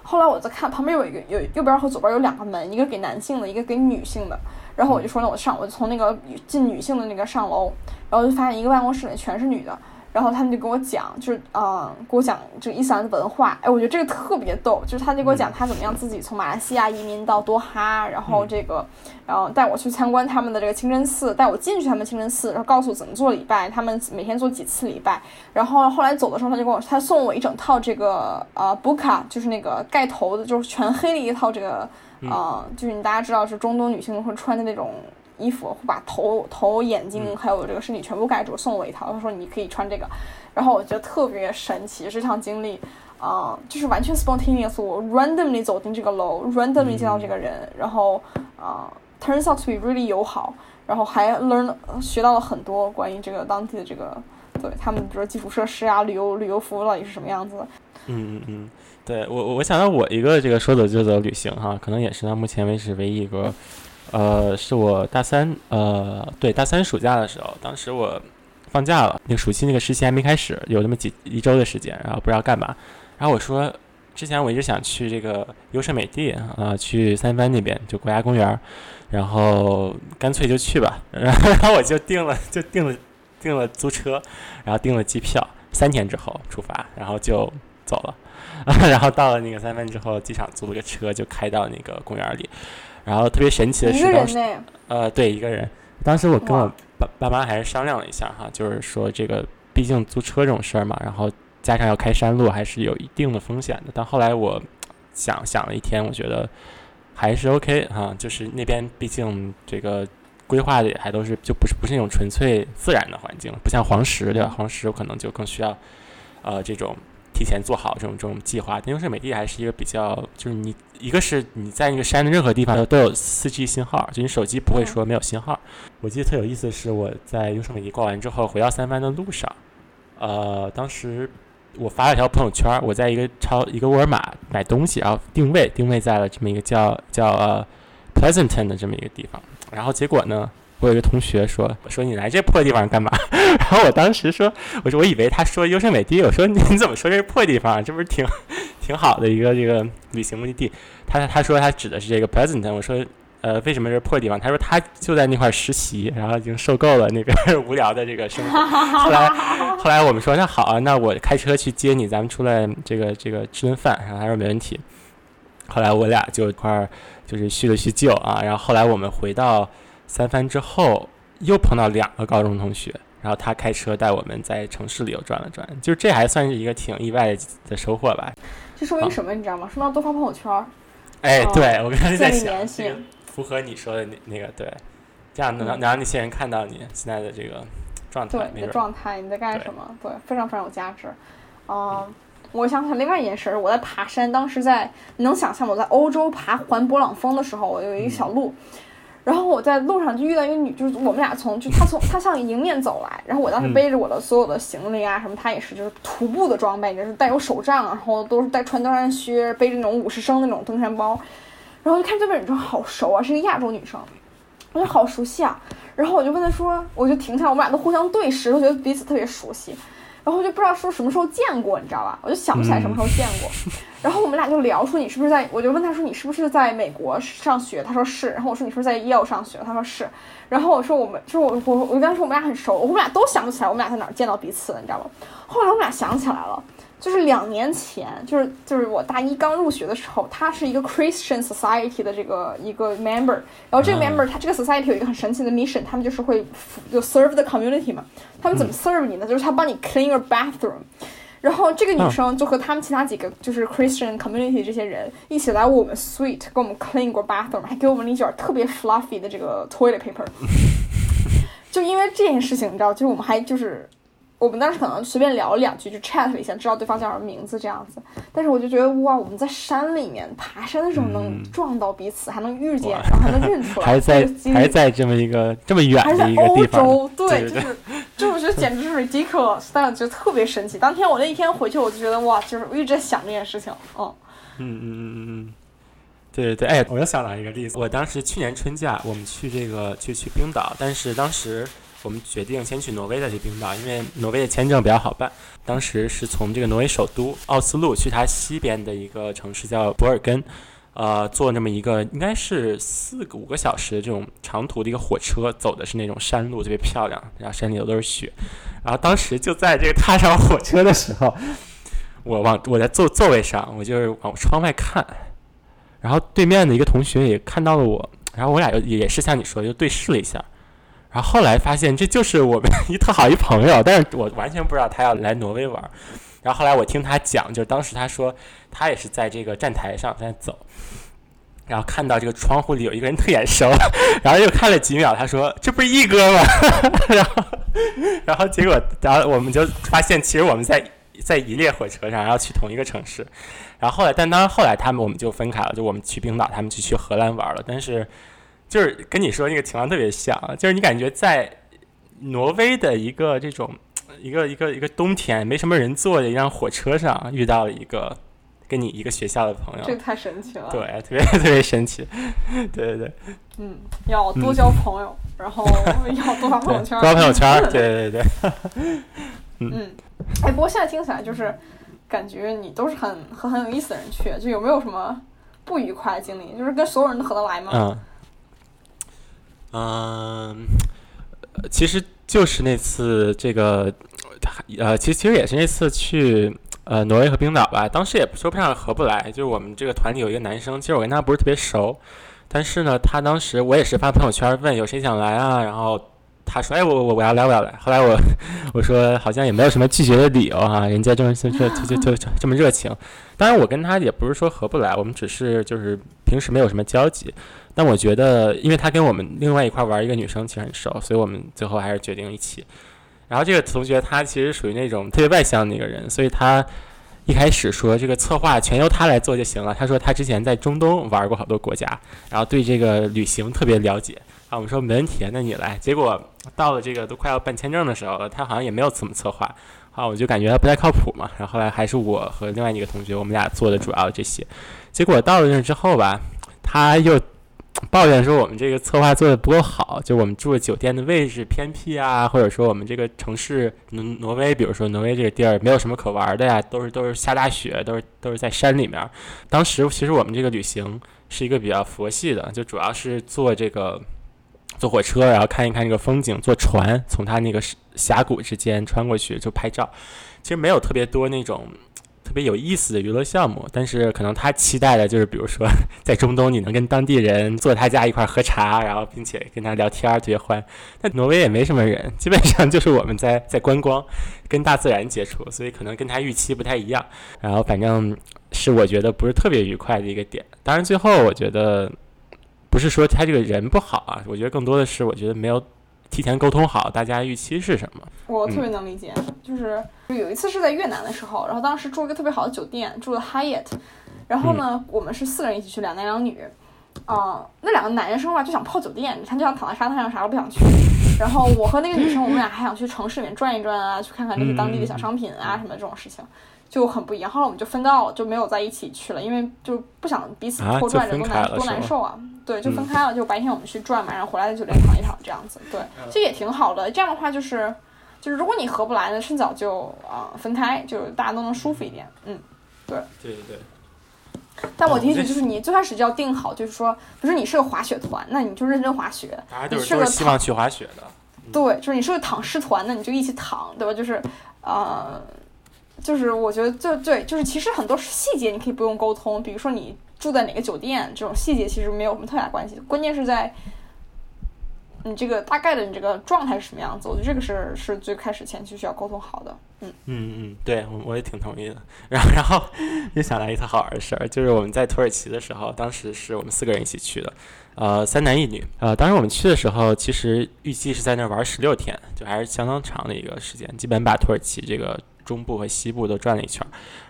B: 后来我在看旁边有一个有右边和左边有两个门，一个给男性的，一个给女性的。然后我就说那我上，我就从那个进女性的那个上楼，然后就发现一个办公室里全是女的。然后他们就跟我讲，就是嗯，给我讲这个伊斯兰的文化。哎，我觉得这个特别逗，就是他就给我讲他怎么样自己从马来西亚移民到多哈，然后这个，然后带我去参观他们的这个清真寺，带我进去他们清真寺，然后告诉我怎么做礼拜，他们每天做几次礼拜。然后后来走的时候，他就跟我，他送我一整套这个呃布卡，就是那个盖头的，就是全黑的一套这个，呃，就是你大家知道是中东女性会穿的那种。衣服会把头、头、眼睛还有这个身体全部盖住，送我一套。他说你可以穿这个，然后我觉得特别神奇这场经历，啊，就是完全 spontaneous，我 randomly 走进这个楼，randomly 见到这个人，然后啊，turns out to be really 友好，然后还 learn 学到了很多关于这个当地的这个对他们，比如说基础设施啊，旅游旅游服务到底是什么样子的。
A: 嗯嗯嗯，对我我想到我一个这个说走就走旅行哈，可能也是到目前为止唯一一个。呃，是我大三，呃，对，大三暑假的时候，当时我放假了，那个暑期那个实习还没开始，有那么几一周的时间，然后不知道干嘛，然后我说，之前我一直想去这个优胜美地啊，去三藩那边就国家公园，然后干脆就去吧，然后我就订了，就订了订了租车，然后订了机票，三天之后出发，然后就走了，然后到了那个三藩之后，机场租了个车，就开到那个公园里。然后特别神奇的是，当时呃，对一个人，当时我跟我爸爸妈还是商量了一下哈，就是说这个毕竟租车这种事儿嘛，然后加上要开山路，还是有一定的风险的。但后来我想想了一天，我觉得还是 OK 哈，就是那边毕竟这个规划的也还都是就不是不是那种纯粹自然的环境，不像黄石对吧？黄石可能就更需要呃这种。提前做好这种这种计划，优胜美地还是一个比较，就是你一个是你在那个山的任何地方都有四 G 信号，就你手机不会说没有信号。我记得特有意思的是，我在优胜美地逛完之后回到三藩的路上，呃，当时我发了条朋友圈，我在一个超一个沃尔玛买东西，然后定位定位在了这么一个叫叫呃 Pleasanton 的这么一个地方，然后结果呢？我有一个同学说：“说你来这破地方干嘛？” 然后我当时说：“我说我以为他说优胜美地。”我说：“你怎么说这是破地方？这不是挺挺好的一个这个旅行目的地？”他他说他指的是这个 Pleasanton。我说：“呃，为什么是破地方？”他说他就在那块实习，然后已经受够了那边 无聊的这个生活。后来 后来我们说：“那好啊，那我开车去接你，咱们出来这个这个吃顿饭。”然后他说：“没问题。”后来我俩就一块儿就是叙了叙旧啊。然后后来我们回到。三番之后，又碰到两个高中同学，然后他开车带我们在城市里又转了转，就是这还算是一个挺意外的收获吧。
B: 这说明什么？你知道吗？说明要多发朋友圈。
A: 哎，对我刚才 在想，符合你说的那那个对，这样能能让那些人看到你现在的这个状态，对
B: 你的状态，你在干什么？对，非常非常有价值。嗯，我想起另外一件事，我在爬山，当时在你能想象我在欧洲爬环勃朗峰的时候，我有一个小路。然后我在路上就遇到一个女，就是我们俩从就她从她向迎面走来，然后我当时背着我的所有的行李啊什么，她也是就是徒步的装备，就是带有手杖，然后都是带穿登山靴，背着那种五十升那种登山包，然后就看这边女生好熟啊，是一个亚洲女生，我觉得好熟悉啊，然后我就问她说，我就停下来，我们俩都互相对视，都觉得彼此特别熟悉。然后就不知道说什么时候见过，你知道吧？我就想不起来什么时候见过。然后我们俩就聊说你是不是在，我就问他说你是不是在美国上学？他说是。然后我说你是不是在 Yale 上学？他说是。然后我说我们，就我我我跟他说我们俩很熟，我们俩都想不起来我们俩在哪儿见到彼此，你知道吧？后来我们俩想起来了。就是两年前，就是就是我大一刚入学的时候，他是一个 Christian Society 的这个一个 member，然后这个 member 他这个 society 有一个很神奇的 mission，他们就是会就 serve the community 嘛，他们怎么 serve 你呢？就是他帮你 clean your bathroom，然后这个女生就和他们其他几个就是 Christian community 这些人一起来我们 suite 给我们 clean 过 bathroom，还给我们了一卷特别 fluffy 的这个 toilet paper，就因为这件事情，你知道，就是我们还就是。我们当时可能随便聊了两句，就 chat 了一下，知道对方叫什么名字这样子。但是我就觉得哇，我们在山里面爬山的时候能撞到彼此，还能遇见，然后还能认出来，
A: 还在还在这么一个这么远的一个地
B: 方，对，就是就是觉得简直是 ridiculous，但我觉得特别神奇。当天我那一天回去，我就觉得哇，就是我一直在想这件事情，
A: 嗯嗯嗯嗯嗯。对对对，哎，我又想到一个例子，我当时去年春假我们去这个去去冰岛，但是当时我们决定先去挪威再去冰岛，因为挪威的签证比较好办。当时是从这个挪威首都奥斯陆去它西边的一个城市叫博尔根，呃，坐那么一个应该是四个五个小时这种长途的一个火车，走的是那种山路，特别漂亮，然后山里头都是雪。然后当时就在这个踏上火车的时候，我往我在座座位上，我就是往窗外看。然后对面的一个同学也看到了我，然后我俩就也是像你说，就对视了一下。然后后来发现这就是我们一特好一朋友，但是我完全不知道他要来挪威玩。然后后来我听他讲，就是当时他说他也是在这个站台上在走，然后看到这个窗户里有一个人特眼熟，然后又看了几秒，他说这不是一哥吗？然后然后结果然后我们就发现其实我们在在一列火车上，然后去同一个城市。然后后来，但当然后来他们我们就分开了，就我们去冰岛，他们就去荷兰玩了。但是，就是跟你说那个情况特别像，就是你感觉在挪威的一个这种一个一个一个冬天没什么人坐的一辆火车上，遇到了一个跟你一个学校的朋友，
B: 这太神奇了。
A: 对，特别特别神奇。对对对。
B: 嗯，要多交朋友，然后要多发朋友圈。
A: 多发朋友圈。对对对。
B: 嗯。哎，不过现在听起来就是。感觉你都是很和很有意思的人去，就有没有什么不愉快的经历？就是跟所有人都合得来吗？
A: 嗯，嗯，其实就是那次这个，呃，其实其实也是那次去呃挪威和冰岛吧。当时也说不上合不来，就是我们这个团里有一个男生，其实我跟他不是特别熟，但是呢，他当时我也是发朋友圈问有谁想来啊，然后。他说：“哎，我我我要来，我要来。”后来我我说好像也没有什么拒绝的理由哈，人家这么就就就就这么热情。当然，我跟他也不是说合不来，我们只是就是平时没有什么交集。但我觉得，因为他跟我们另外一块玩一个女生其实很熟，所以我们最后还是决定一起。然后这个同学他其实属于那种特别外向的一个人，所以他一开始说这个策划全由他来做就行了。他说他之前在中东玩过好多国家，然后对这个旅行特别了解。我们说没问题，那你来。结果到了这个都快要办签证的时候了，他好像也没有怎么策划。啊，我就感觉他不太靠谱嘛。然后后来还是我和另外一个同学，我们俩做的主要这些。结果到了那之后吧，他又抱怨说我们这个策划做的不够好，就我们住的酒店的位置偏僻啊，或者说我们这个城市挪挪威，比如说挪威这个地儿没有什么可玩的呀，都是都是下大雪，都是都是在山里面。当时其实我们这个旅行是一个比较佛系的，就主要是做这个。坐火车，然后看一看这个风景；坐船，从它那个峡谷之间穿过去就拍照。其实没有特别多那种特别有意思的娱乐项目，但是可能他期待的就是，比如说 在中东，你能跟当地人坐他家一块喝茶，然后并且跟他聊天，特别欢。但挪威也没什么人，基本上就是我们在在观光，跟大自然接触，所以可能跟他预期不太一样。然后反正是我觉得不是特别愉快的一个点。当然最后我觉得。不是说他这个人不好啊，我觉得更多的是我觉得没有提前沟通好，大家预期是什么。
B: 我特别能理解，就是有一次是在越南的时候，然后当时住一个特别好的酒店，住的 Hyatt，然后呢，我们是四个人一起去，两男两女，啊，那两个男生吧就想泡酒店，他就想躺在沙滩上，啥都不想去。然后我和那个女生，我们俩还想去城市里面转一转啊，去看看那些当地的小商品啊什么这种事情。就很不一样，后来我们就分道了，就没有在一起去了，因为就不想彼此拖拽着，多难多难受啊。对，就分开了。就白天我们去转嘛，然后回来在酒店躺一躺这样子。对，其实也挺好的。这样的话就是，就是如果你合不来呢，趁早就啊分开，就是大家都能舒服一点。嗯，对。
A: 对对对。
B: 但我的意思就是，你最开始就要定好，就是说，比如说你是个滑雪团，那你就认真滑雪。
A: 你是个希望去滑雪的。
B: 对，就是你是个躺尸团，那你就一起躺，对吧？就是呃。就是我觉得，就对，就是其实很多细节你可以不用沟通，比如说你住在哪个酒店，这种细节其实没有什么太大关系，关键是在你这个大概的你这个状态是什么样子。我觉得这个是是最开始前期需要沟通好的。
A: 嗯嗯嗯，对，我我也挺同意的。然后然后又想来一次好玩的事儿，就是我们在土耳其的时候，当时是我们四个人一起去的，呃，三男一女。呃，当时我们去的时候，其实预计是在那儿玩十六天，就还是相当长的一个时间，基本把土耳其这个。中部和西部都转了一圈，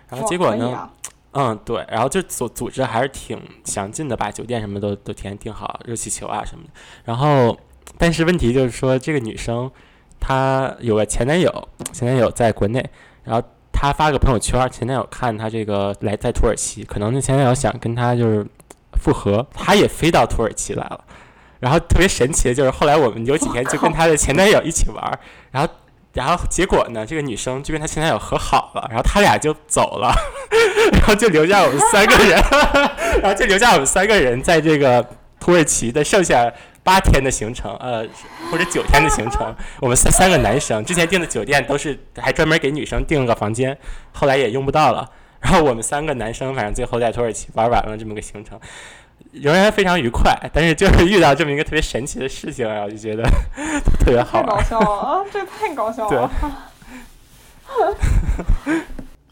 A: 然后结果呢？嗯，对，然后就组组织还是挺详尽的，把酒店什么都都提前订好，热气球啊什么的。然后，但是问题就是说，这个女生她有个前男友，前男友在国内，然后她发个朋友圈，前男友看她这个来在土耳其，可能那前男友想跟她就是复合，她也飞到土耳其来了。然后特别神奇的就是，后来我们有几天就跟她的前男友一起玩儿，然后，然后结果呢，这个女生就跟她前男友和好了，然后他俩就走了，然后就留下我们三个人，然后就留下我们三个人在这个土耳其的剩下八天的行程，呃，或者九天的行程，我们三三个男生之前订的酒店都是还专门给女生订了个房间，后来也用不到了，然后我们三个男生反正最后在土耳其玩完了这么个行程。仍然非常愉快，但是就是遇到这么一个特别神奇的事情，然后就觉得特别好。
B: 太搞笑了啊！这太搞笑了。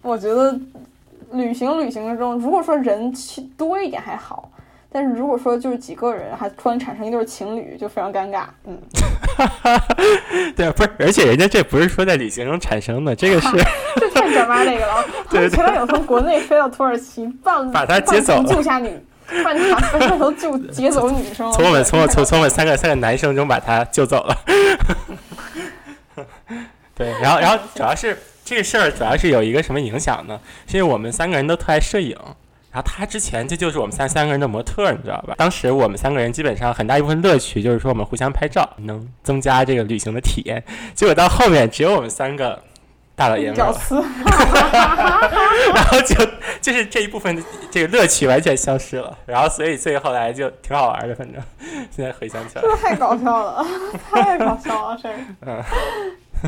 B: 我觉得旅行旅行中，如果说人去多一点还好，但是如果说就是几个人还突然产生一对情侣，就非常尴尬。嗯。
A: 对，不是，而且人家这不是说在旅行中产生的，这个是
B: 这太转妈那个了。对，前男友从国内飞到土耳其，半
A: 把他接走，
B: 救下你。半场分头就接走女生，
A: 从我们从我从从我们三个三个男生中把他救走了。对，然后然后主要是这个事儿主要是有一个什么影响呢？是因为我们三个人都特爱摄影，然后他之前这就是我们三三个人的模特，你知道吧？当时我们三个人基本上很大一部分乐趣就是说我们互相拍照，能增加这个旅行的体验。结果到后面只有我们三个。大老爷们儿，然后就就是这一部分这个乐趣完全消失了，然后所以所以后来就挺好玩的，反正现在回想起来，
B: 这太搞笑了，太搞笑了，这个。嗯。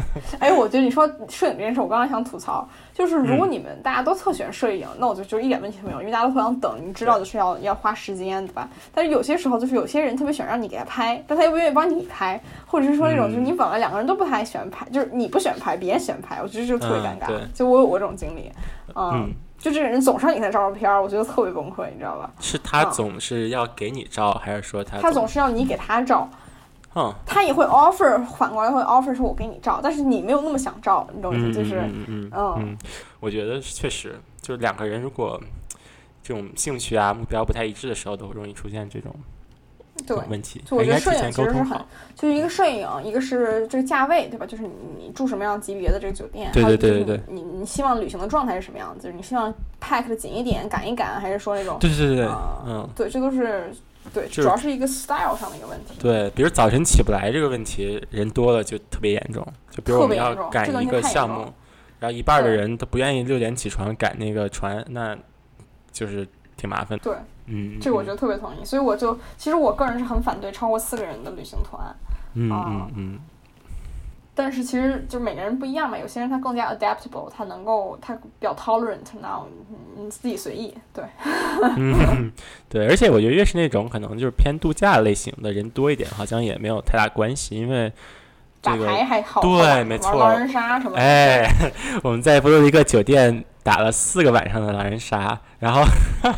B: 哎，我觉得你说摄影这件事，我刚刚想吐槽，就是如果你们大家都特喜欢摄影，那我就就一点问题都没有，因为大家都互相等，你知道就是要要花时间，对吧？但是有些时候就是有些人特别喜欢让你给他拍，但他又不愿意帮你拍，或者是说那种就是你本来两个人都不太喜欢拍，就是你不喜欢拍，别人喜欢拍，我觉得就特别尴尬。就我有过这种经历，嗯，就这个人总是让你给他照照片，我觉得特别崩溃，你知道吧？
A: 是他总是要给你照，还是说他
B: 他总是要你给他照？他也会 offer，反过来会 offer 说我给你照，但是你没有那么想照，你懂意思？就是，
A: 嗯嗯，我觉得确实，就是两个人如果这种兴趣啊、目标不太一致的时候，都容易出现这种
B: 对
A: 问题。
B: 就我觉得摄影其实是很，就是一个摄影，一个是这个价位，对吧？就是你你住什么样级别的这个酒店，
A: 对对对对对，
B: 你你希望旅行的状态是什么样子？就是你希望 pack 的紧一点，赶一赶，还是说那种？
A: 对对对对，嗯，
B: 对，这都是。对，主要是一个 style 上的一个问题。
A: 对，比如早晨起不来这个问题，人多了就特别严重。就比如我们要赶一个项目，然后一半的人都不愿意六点起床赶那个船，那就是挺麻烦的。
B: 对，
A: 嗯，
B: 这个我觉得特别同意。所以我就其实我个人是很反对超过四个人的旅行团。
A: 嗯嗯嗯。
B: 但是其实就每个人不一样嘛，有些人他更加 adaptable，他能够他比较 tolerant，now，你自己随意，对。
A: 对，而且我觉得越是那种可能就是偏度假类型的人多一点，好像也没有太大关系，因为打
B: 牌还好，
A: 对，没错，
B: 狼人杀什么？
A: 哎，我们在波多黎各酒店。打了四个晚上的狼人杀，然后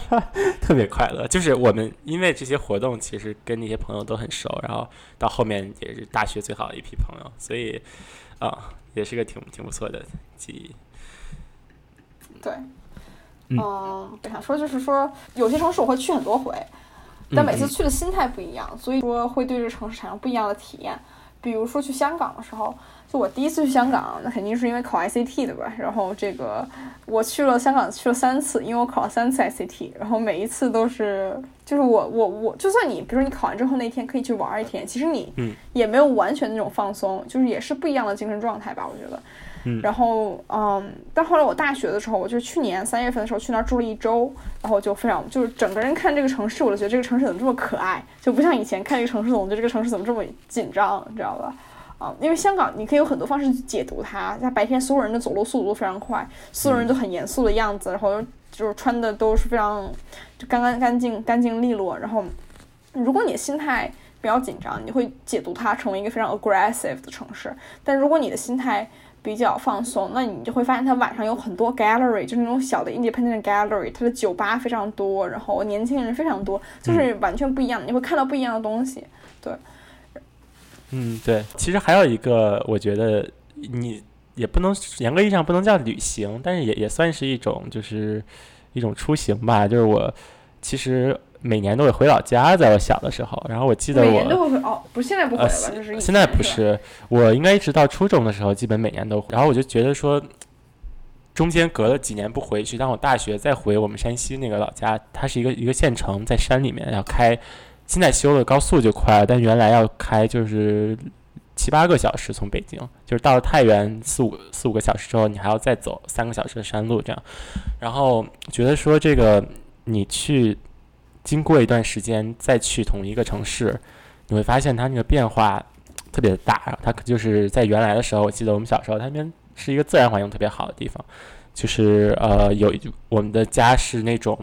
A: 特别快乐。就是我们因为这些活动，其实跟那些朋友都很熟，然后到后面也是大学最好的一批朋友，所以啊，也是个挺挺不错的记忆。
B: 对，嗯，我想说就是说，有些城市我会去很多回，但每次去的心态不一样，所以说会对这个城市产生不一样的体验。比如说去香港的时候。就我第一次去香港，那肯定是因为考 ICT 的吧。然后这个我去了香港去了三次，因为我考了三次 ICT。然后每一次都是，就是我我我，就算你比如说你考完之后那天可以去玩一天，其实你也没有完全那种放松，就是也是不一样的精神状态吧，我觉得。然后嗯，但后来我大学的时候，我就去年三月份的时候去那儿住了一周，然后就非常就是整个人看这个城市，我就觉得这个城市怎么这么可爱，就不像以前看这个城市总觉得这个城市怎么这么紧张，你知道吧？啊，因为香港你可以有很多方式去解读它。它白天所有人的走路速度都非常快，所有人都很严肃的样子，然后就是穿的都是非常就干干干净干净利落。然后，如果你的心态比较紧张，你会解读它成为一个非常 aggressive 的城市。但如果你的心态比较放松，那你就会发现它晚上有很多 gallery，就是那种小的 independent gallery，它的酒吧非常多，然后年轻人非常多，就是完全不一样，你会看到不一样的东西。对。
A: 嗯，对，其实还有一个，我觉得你也不能严格意义上不能叫旅行，但是也也算是一种，就是一种出行吧。就是我其实每年都会回老家，在我小的时候，然后我记得我每
B: 年都会回哦，不是现在不回了吧？就是
A: 现在不是，我应该一直到初中的时候，基本每年都回。然后我就觉得说，中间隔了几年不回去，当我大学再回我们山西那个老家，它是一个一个县城，在山里面要开，现在修了高速就快了，但原来要开就是七八个小时从北京，就是到了太原四五四五个小时之后，你还要再走三个小时的山路这样。然后觉得说这个你去经过一段时间再去同一个城市，你会发现它那个变化特别大。它就是在原来的时候，我记得我们小时候它那边。是一个自然环境特别好的地方，就是呃，有我们的家是那种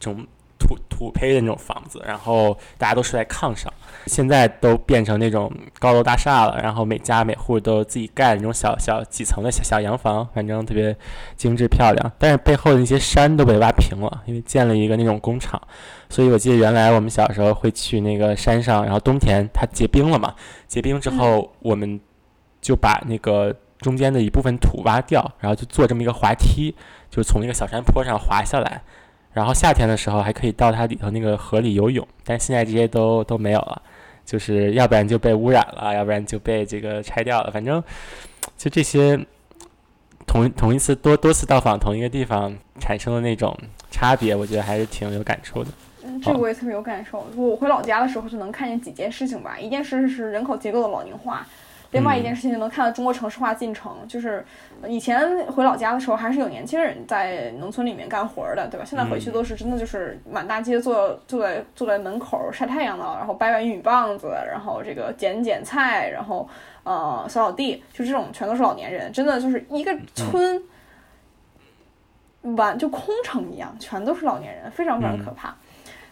A: 种土土坯的那种房子，然后大家都睡在炕上。现在都变成那种高楼大厦了，然后每家每户都自己盖那种小小几层的小小洋房，反正特别精致漂亮。但是背后的那些山都被挖平了，因为建了一个那种工厂。所以我记得原来我们小时候会去那个山上，然后冬天它结冰了嘛，结冰之后我们就把那个。中间的一部分土挖掉，然后就做这么一个滑梯，就是从那个小山坡上滑下来。然后夏天的时候还可以到它里头那个河里游泳，但现在这些都都没有了，就是要不然就被污染了，要不然就被这个拆掉了。反正就这些同同一次多多次到访同一个地方产生的那种差别，我觉得还是挺有感触的。
B: 嗯，这个我也特别有感受。我回老家的时候就能看见几件事情吧，一件事是人口结构的老龄化。另外一件事情，能看到中国城市化进程，就是以前回老家的时候，还是有年轻人在农村里面干活的，对吧？现在回去都是真的就是满大街坐坐在坐在门口晒太阳的，然后掰掰玉米棒子，然后这个捡捡菜，然后呃扫扫地，就这种全都是老年人，真的就是一个村完就空城一样，全都是老年人，非常非常可怕。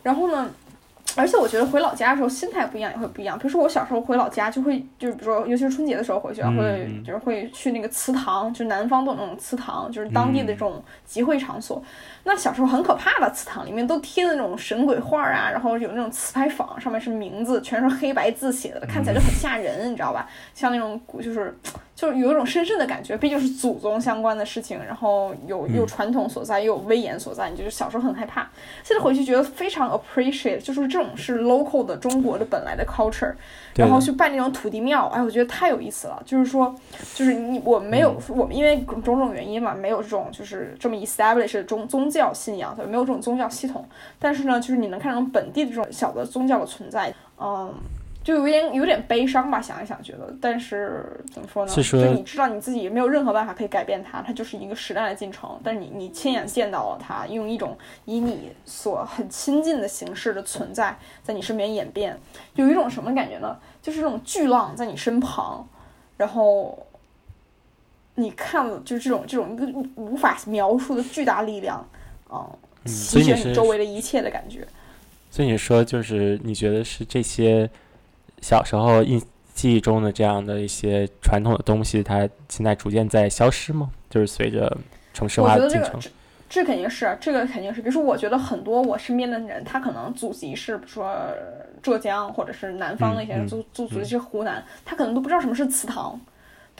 B: 然后呢？而且我觉得回老家的时候心态不一样也会不一样。比如说我小时候回老家就会，就是比如说尤其是春节的时候回去啊，会就是会去那个祠堂，就是南方的那种祠堂，就是当地的这种集会场所。那小时候很可怕的祠堂里面都贴的那种神鬼画啊，然后有那种瓷牌坊，上面是名字，全是黑白字写的，看起来就很吓人，你知道吧？像那种就是。就是有一种深深的感觉，毕竟是祖宗相关的事情，然后有有传统所在，又有威严所在，你就是小时候很害怕，现在回去觉得非常 appreciate，就是这种是 local 的中国的本来的 culture，然后去拜那种土地庙，哎，我觉得太有意思了。就是说，就是你我没有我们因为种种原因嘛，没有这种就是这么 establish 的宗宗教信仰，对，没有这种宗教系统，但是呢，就是你能看到本地的这种小的宗教的存在，嗯。就有点有点悲伤吧，想一想觉得，但是怎么说呢？就你知道你自己没有任何办法可以改变它，它就是一个时代的进程。但是你你亲眼见到了它，用一种以你所很亲近的形式的存在在你身边演变，有一种什么感觉呢？就是这种巨浪在你身旁，然后你看了就是这种这种一个无法描述的巨大力量，嗯，席卷你周围的一切的感觉。
A: 所以你说就是你觉得是这些。小时候印记忆中的这样的一些传统的东西，它现在逐渐在消失吗？就是随着城市化的进程。
B: 这肯定是，这个肯定是。比如说，我觉得很多我身边的人，他可能祖籍是，比如说浙江或者是南方的一些人，祖祖祖籍是湖南，他可能都不知道什么是祠堂。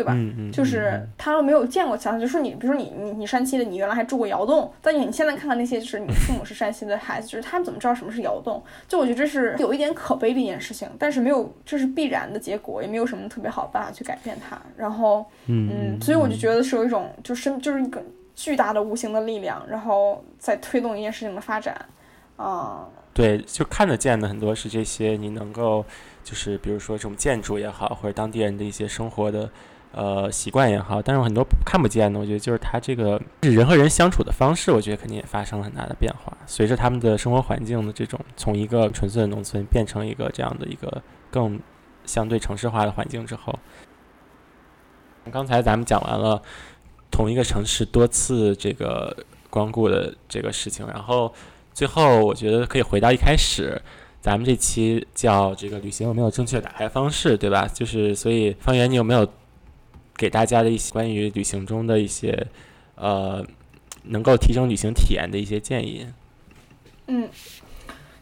B: 对吧？就是他都没有见过其他，就说你，比如说你，你你山西的，你原来还住过窑洞，但你你现在看看那些，就是你父母是山西的孩子，就是他们怎么知道什么是窑洞？就我觉得这是有一点可悲的一件事情，但是没有，这是必然的结果，也没有什么特别好的办法去改变它。然后，嗯，所以我就觉得是有一种，就是就是一个巨大的无形的力量，然后在推动一件事情的发展。啊，
A: 对，就看得见的很多是这些，你能够就是比如说这种建筑也好，或者当地人的一些生活的。呃，习惯也好，但是很多看不见的，我觉得就是他这个人和人相处的方式，我觉得肯定也发生了很大的变化。随着他们的生活环境的这种从一个纯粹的农村变成一个这样的一个更相对城市化的环境之后，刚才咱们讲完了同一个城市多次这个光顾的这个事情，然后最后我觉得可以回到一开始，咱们这期叫这个旅行有没有正确打开方式，对吧？就是所以方圆，你有没有？给大家的一些关于旅行中的一些，呃，能够提升旅行体验的一些建议。
B: 嗯。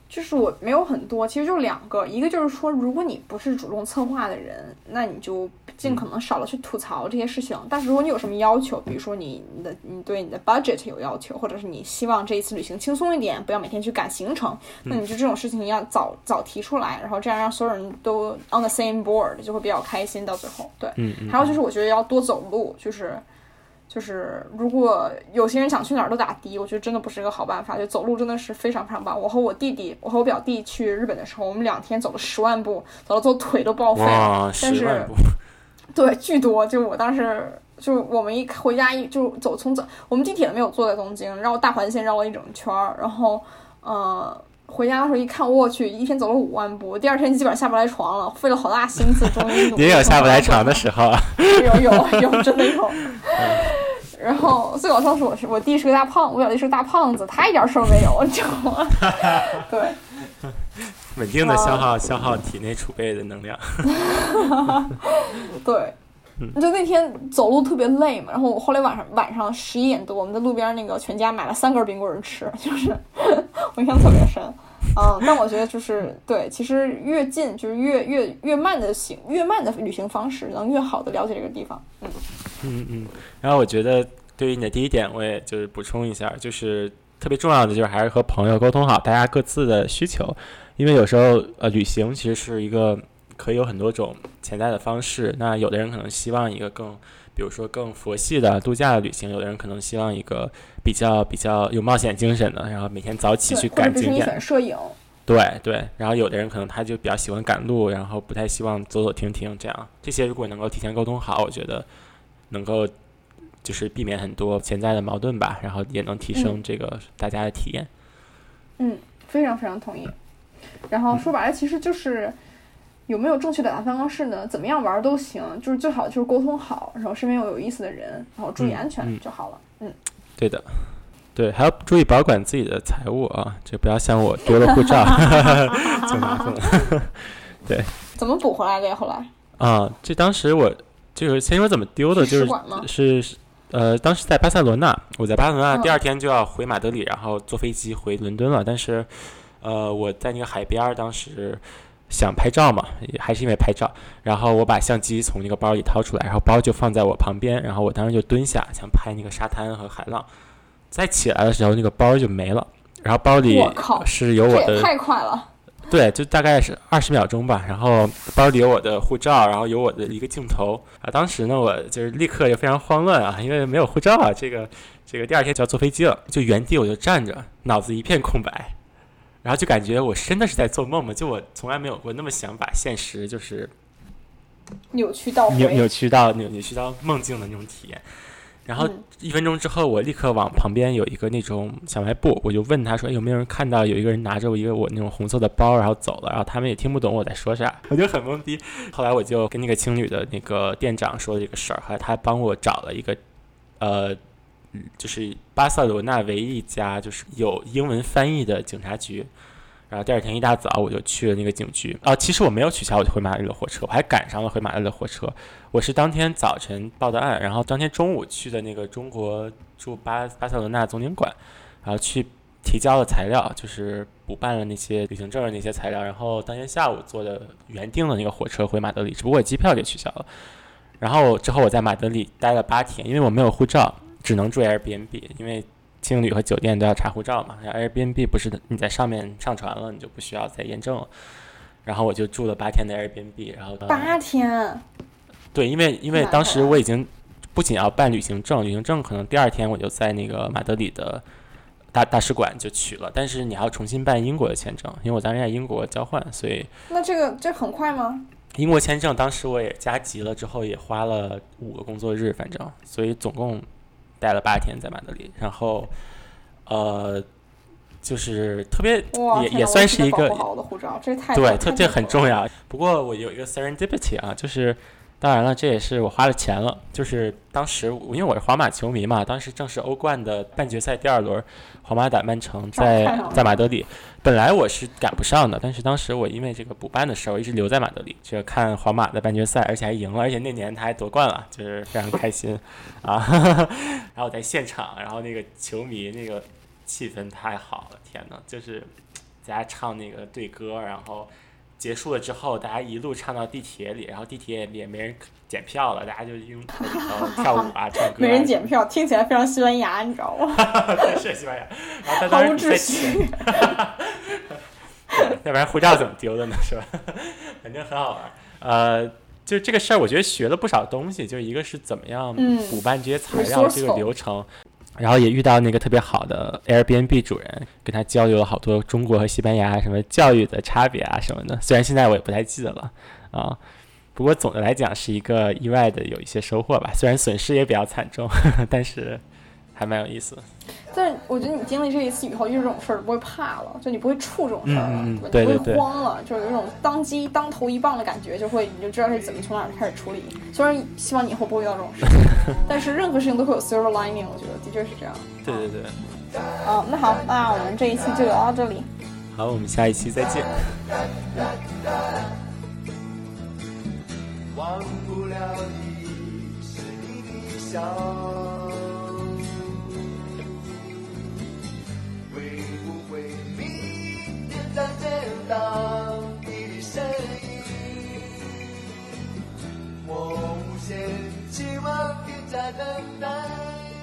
B: 就是我没有很多，其实就两个，一个就是说，如果你不是主动策划的人，那你就尽可能少了去吐槽这些事情。但是如果你有什么要求，比如说你你的你对你的 budget 有要求，或者是你希望这一次旅行轻松一点，不要每天去赶行程，那你就这种事情要早早提出来，然后这样让所有人都 on the same board，就会比较开心到最后。对，还有就是我觉得要多走路，就是。就是如果有些人想去哪儿都打的，我觉得真的不是一个好办法。就走路真的是非常非常棒。我和我弟弟，我和我表弟去日本的时候，我们两天走了十万步，走到最后腿都报废了。
A: 哇，
B: 但是对，巨多。就我当时就我们一回家一就走从走，我们地铁没有坐在东京，绕大环线绕了一整圈儿，然后呃回家的时候一看，我去，一天走了五万步，第二天基本上下不来床了，费了好大心思，终于
A: 也有下不来床的。时候啊。
B: 有有 有，真的有。然后最搞笑是我是我弟是个大胖，我表弟是个大胖子，他一点事儿没有，你知道吗？对，
A: 稳定的消
B: 啊
A: 耗消耗体内储备的能量。
B: 对，就那天走路特别累嘛，然后我后来晚上晚上十一点多，我们在路边那个全家买了三根冰棍儿吃，就是我印象特别深。嗯，但我觉得就是对，其实越近就是越越越慢的行，越慢的旅行方式能越好的了解这个地方。嗯，
A: 嗯嗯，然后我觉得对于你的第一点，我也就是补充一下，就是特别重要的就是还是和朋友沟通好大家各自的需求，因为有时候呃旅行其实是一个可以有很多种潜在的方式，那有的人可能希望一个更。比如说更佛系的度假的旅行，有的人可能希望一个比较比较有冒险精神的，然后每天早起去赶景点。
B: 选摄影，
A: 对对，然后有的人可能他就比较喜欢赶路，然后不太希望走走停停这样。这些如果能够提前沟通好，我觉得能够就是避免很多潜在的矛盾吧，然后也能提升这个大家的体验。
B: 嗯，非常非常同意。然后说白了，其实就是有没有正确的打方式呢？怎么样玩儿都行，就是最好就是沟通好，然后身边有有意思的人，然后注意
A: 嗯
B: 安全
A: 嗯
B: 就好了。嗯，
A: 对的，对，还要注意保管自己的财物啊，就不要像我丢了护照 就麻烦了。
B: 对怎么补回来的呀？后来
A: 啊，这当时我就是先说怎么丢的，就是？是是呃，当时在巴塞罗那，我在巴塞罗那
B: 嗯
A: 第二天就要回马德里，然后坐飞机回伦敦了。但是，呃，我在那个海边儿，当时想拍照嘛，也还是因为拍照，然后我把相机从那个包里掏出来，然后包就放在我旁边，然后我当时就蹲下想拍那个沙滩和海浪。再起来的时候，那个包就没了，然后包里是有我的
B: 太快了！
A: 对，就大概是二十秒钟吧。然后包里有我的护照，然后有我的一个镜头啊。当时呢，我就是立刻就非常慌乱啊，因为没有护照啊。这个这个第二天就要坐飞机了，就原地我就站着，脑子一片空白，然后就感觉我真的是在做梦嘛。就我从来没有过那么想把现实就是
B: 扭曲到
A: 扭扭，曲到扭扭曲到梦境的那种体验。然后
B: 嗯
A: 一分钟之后，我立刻往旁边有一个那种小卖部，我就问他说：“哎有没有人看到有一个人拿着我一个我那种红色的包，然后走了？”然后他们也听不懂我在说啥，我就很懵逼。后来我就跟那个青旅的那个店长说了这个事儿，后来他帮我找了一个，呃，嗯嗯就是巴塞罗那唯一一家就是有英文翻译的警察局。然后第二天一大早我就去了那个警局啊，其实我没有取消我回马德里的火车，我还赶上了回马德里的火车。我是当天早晨报的案，然后当天中午去的那个中国驻巴巴塞罗那总领馆，然后去提交了材料，就是补办了那些旅行证的那些材料，然后当天下午坐的原定的那个火车回马德里，只不过机票给取消了。然后之后我在马德里待了八天，因为我没有护照，只能住 Airbnb，因为青旅和酒店都要查护照嘛。Airbnb 不是你在上面上传了，你就不需要再验证了。然后我就住了八天的 Airbnb，然后呃
B: 八天，
A: 对，因为因为当时我已经不仅要办旅行证，旅行证可能第二天我就在那个马德里的大大使馆就取了，但是你还要重新办英国的签证，因为我当时在英国交换，所以
B: 那这个这很快吗？
A: 英国签证当时我也加急了，之后也花了五个工作日，反正所以总共待了八天在马德里，然后呃就是特别，也也算是一个对，特这很重。
B: 要。
A: 不过我有一个 serendipity 啊，就是当然了，这也是我花了钱了。就是当时我因为我是皇马球迷嘛，当时正是欧冠的半决赛第二轮，皇马打曼城在在马德里。本来我是赶不上的，但是当时我因为这个补办的事儿，我一直留在马德里，就看皇马的半决赛，而且还赢了，而且那年他还夺冠了，就是非常开心啊。然后我在现场，然后那个球迷那个气氛太好了，天呐，就是大家唱那个队歌，然后结束了之后，大家一路唱到地铁里，然后地铁里也没人检票了，大家就用呃跳舞啊、唱歌、啊，
B: 没人检票，听起来非常西班牙，你知道吗？
A: 是西班牙，然后他
B: 毫
A: 当时比赛
B: 无秩
A: 前
B: 序。
A: 要不然护照怎么丢的呢？是吧？反正很好玩。呃，就这个事儿，我觉得学了不少东西。就一个是怎么样
B: 嗯
A: 补办这些材料、这个流程，然后也遇到那个特别好的 Airbnb 主人，跟他交流了好多中国和西班牙什么教育的差别啊什么的。虽然现在我也不太记得了啊，不过总的来讲是一个意外的有一些收获吧。虽然损失也比较惨重，但是还蛮有意思的。
B: 但是我觉得你经历这一次以后，遇到这种事儿不会怕了，就你不会怵这种事儿了，不
A: 对对对
B: 会慌了，就是有一种当机当头一棒的感觉，就会你就知道是怎么从哪儿开始处理。虽然希望你以后不会遇到这种事情，但是任何事情都会有 silver lining，我觉得的确是这样。
A: 对对对，
B: 嗯，那好，那我们这一期就聊到这里。
A: 好，我们下一期再见。
C: 忘不了你是你的笑，再见到你的身影我无限期望你在等待。